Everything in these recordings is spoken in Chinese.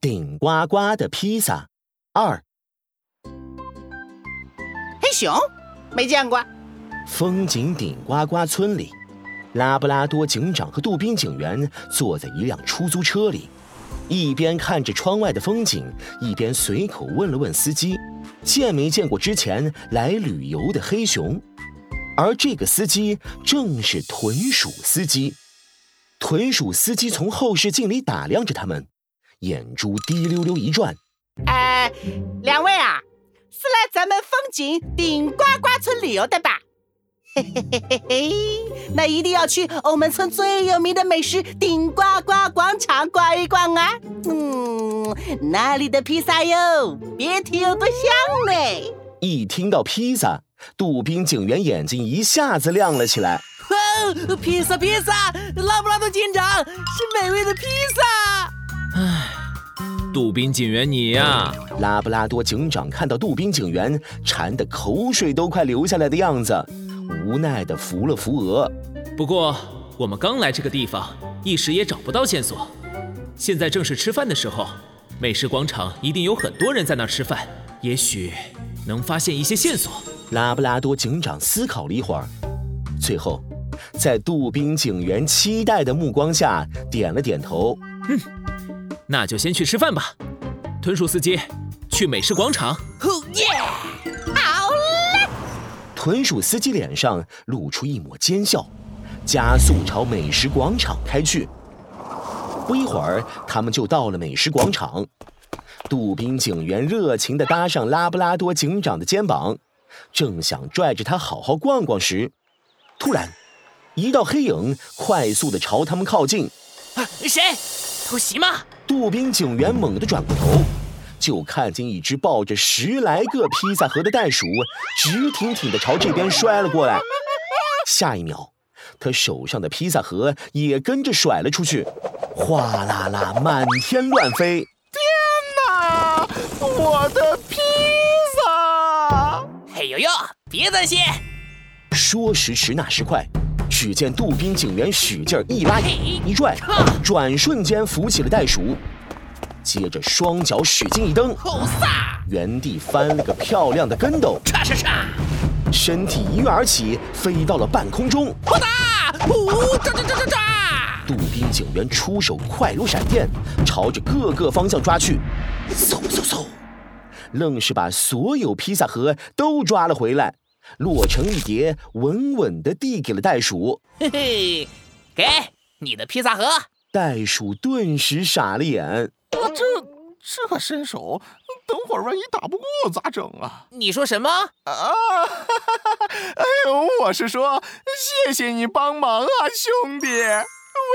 顶呱呱的披萨二。黑熊，没见过。风景顶呱呱村里，拉布拉多警长和杜宾警员坐在一辆出租车里，一边看着窗外的风景，一边随口问了问司机：“见没见过之前来旅游的黑熊？”而这个司机正是豚鼠司机。豚鼠司机从后视镜里打量着他们，眼珠滴溜溜一转：“哎，两位啊，是来咱们风景顶呱呱村旅游的吧？”嘿嘿嘿嘿嘿，那一定要去我们村最有名的美食顶呱呱广场逛一逛啊！嗯，那里的披萨哟，别提有多香嘞！一听到披萨，杜宾警员眼睛一下子亮了起来。哇，披萨披萨，拉布拉多警长是美味的披萨。唉，杜宾警员你呀，拉布拉多警长看到杜宾警员馋得口水都快流下来的样子。无奈地扶了扶额。不过我们刚来这个地方，一时也找不到线索。现在正是吃饭的时候，美食广场一定有很多人在那儿吃饭，也许能发现一些线索。拉布拉多警长思考了一会儿，最后在杜宾警员期待的目光下点了点头。嗯，那就先去吃饭吧。豚鼠司机，去美食广场。耶！豚鼠司机脸上露出一抹奸笑，加速朝美食广场开去。不一会儿，他们就到了美食广场。杜宾警员热情地搭上拉布拉多警长的肩膀，正想拽着他好好逛逛时，突然，一道黑影快速地朝他们靠近。啊谁？偷袭吗？杜宾警员猛地转过头。就看见一只抱着十来个披萨盒的袋鼠，直挺挺地朝这边摔了过来。下一秒，他手上的披萨盒也跟着甩了出去，哗啦啦，满天乱飞。天哪，我的披萨！嘿呦呦，别担心。说时迟，那时快，只见杜宾警员使劲一拉，一拽，转瞬间扶起了袋鼠。接着双脚使劲一蹬，原地翻了个漂亮的跟斗，嚓嚓嚓，身体一跃而起，飞到了半空中。啪嗒，呜，喳喳喳喳喳！杜宾警员出手快如闪电，朝着各个方向抓去，嗖嗖嗖，愣是把所有披萨盒都抓了回来，摞成一叠，稳稳地递给了袋鼠。嘿嘿，给你的披萨盒。袋鼠顿时傻了眼。我这这么伸手，等会儿万一打不过咋整啊？你说什么？啊哈哈！哎呦，我是说，谢谢你帮忙啊，兄弟！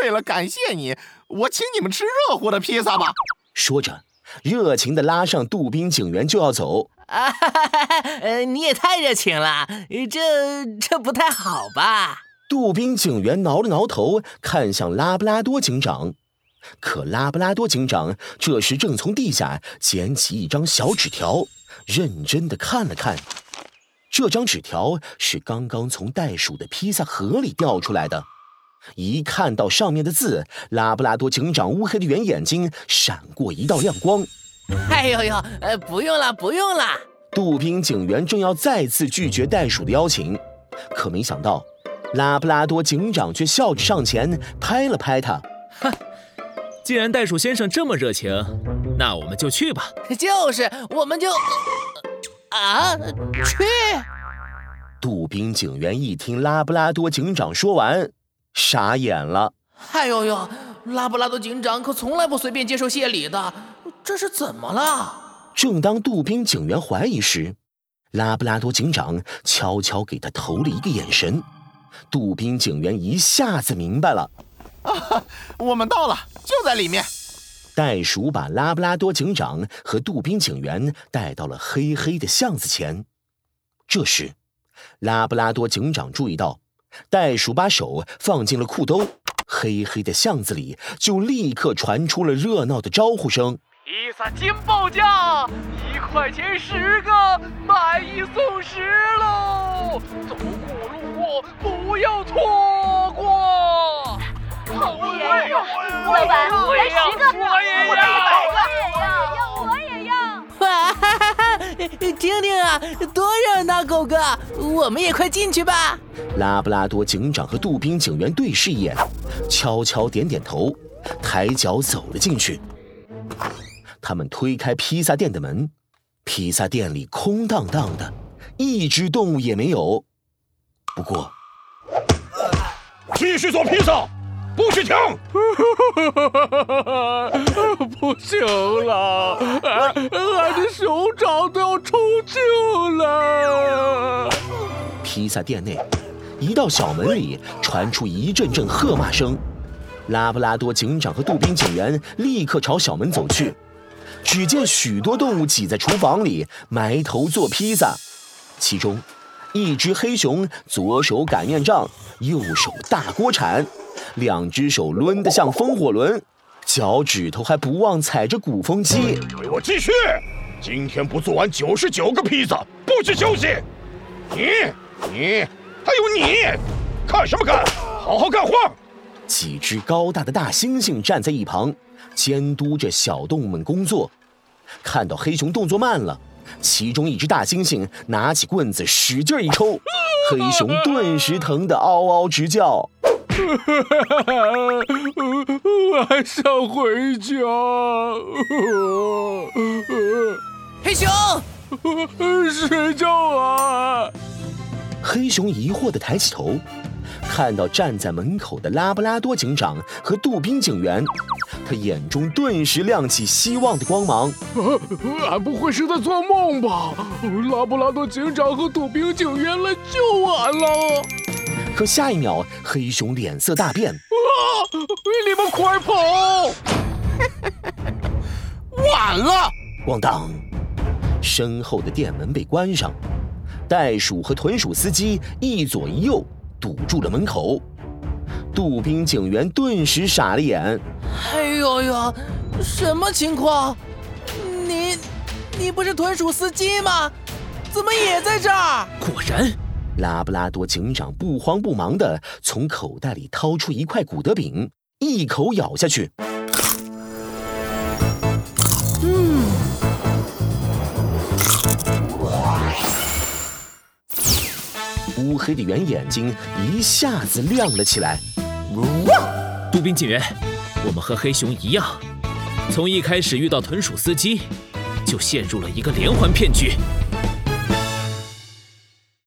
为了感谢你，我请你们吃热乎的披萨吧。说着，热情地拉上杜宾警员就要走。啊哈哈！呃，你也太热情了，这这不太好吧？杜宾警员挠了挠头，看向拉布拉多警长。可拉布拉多警长这时正从地下捡起一张小纸条，认真的看了看。这张纸条是刚刚从袋鼠的披萨盒里掉出来的。一看到上面的字，拉布拉多警长乌黑的圆眼睛闪过一道亮光。哎呦呦，呃，不用了，不用了。杜宾警员正要再次拒绝袋鼠的邀请，可没想到，拉布拉多警长却笑着上前拍了拍他。哼。既然袋鼠先生这么热情，那我们就去吧。就是，我们就啊去。杜宾警员一听拉布拉多警长说完，傻眼了。哎呦呦，拉布拉多警长可从来不随便接受谢礼的，这是怎么了？正当杜宾警员怀疑时，拉布拉多警长悄悄给他投了一个眼神。杜宾警员一下子明白了。啊，我们到了，就在里面。袋鼠把拉布拉多警长和杜宾警员带到了黑黑的巷子前。这时，拉布拉多警长注意到，袋鼠把手放进了裤兜，黑黑的巷子里就立刻传出了热闹的招呼声：“披萨金报价一块钱十个买一送十喽走过路过不要错过好耶胡老板来十个我也要我也要我也要哇哈哈哈听听啊多热闹狗哥我们也快进去吧拉布拉多警长和杜宾警员对视一眼悄悄点点头抬脚走了进去他们推开披萨店的门，披萨店里空荡荡的，一只动物也没有。不过，继续做披萨，不许停！不行了，俺的手掌都要抽筋了。披萨店内，一道小门里传出一阵阵喝骂声。拉布拉多警长和杜宾警员立刻朝小门走去。只见许多动物挤在厨房里，埋头做披萨。其中，一只黑熊左手擀面杖，右手大锅铲，两只手抡得像风火轮，脚趾头还不忘踩着鼓风机。给我继续！今天不做完九十九个披萨，不许休息！你、你，还有你，看什么看？好好干活！几只高大的大猩猩站在一旁。监督着小动物们工作，看到黑熊动作慢了，其中一只大猩猩拿起棍子使劲一抽，黑熊顿时疼得嗷嗷直叫。我还想回家。黑熊，睡觉啊！黑熊疑惑地抬起头。看到站在门口的拉布拉多警长和杜宾警员，他眼中顿时亮起希望的光芒。俺不会是在做梦吧？拉布拉多警长和杜宾警员来救俺了！可下一秒，黑熊脸色大变。啊！你们快跑！晚了！咣当，身后的店门被关上，袋鼠和豚鼠司机一左一右。堵住了门口，杜宾警员顿时傻了眼。哎呦呦，什么情况？你，你不是豚鼠司机吗？怎么也在这儿？果然，拉布拉多警长不慌不忙地从口袋里掏出一块古德饼，一口咬下去。乌黑的圆眼睛一下子亮了起来。杜宾警员，我们和黑熊一样，从一开始遇到豚鼠司机，就陷入了一个连环骗局。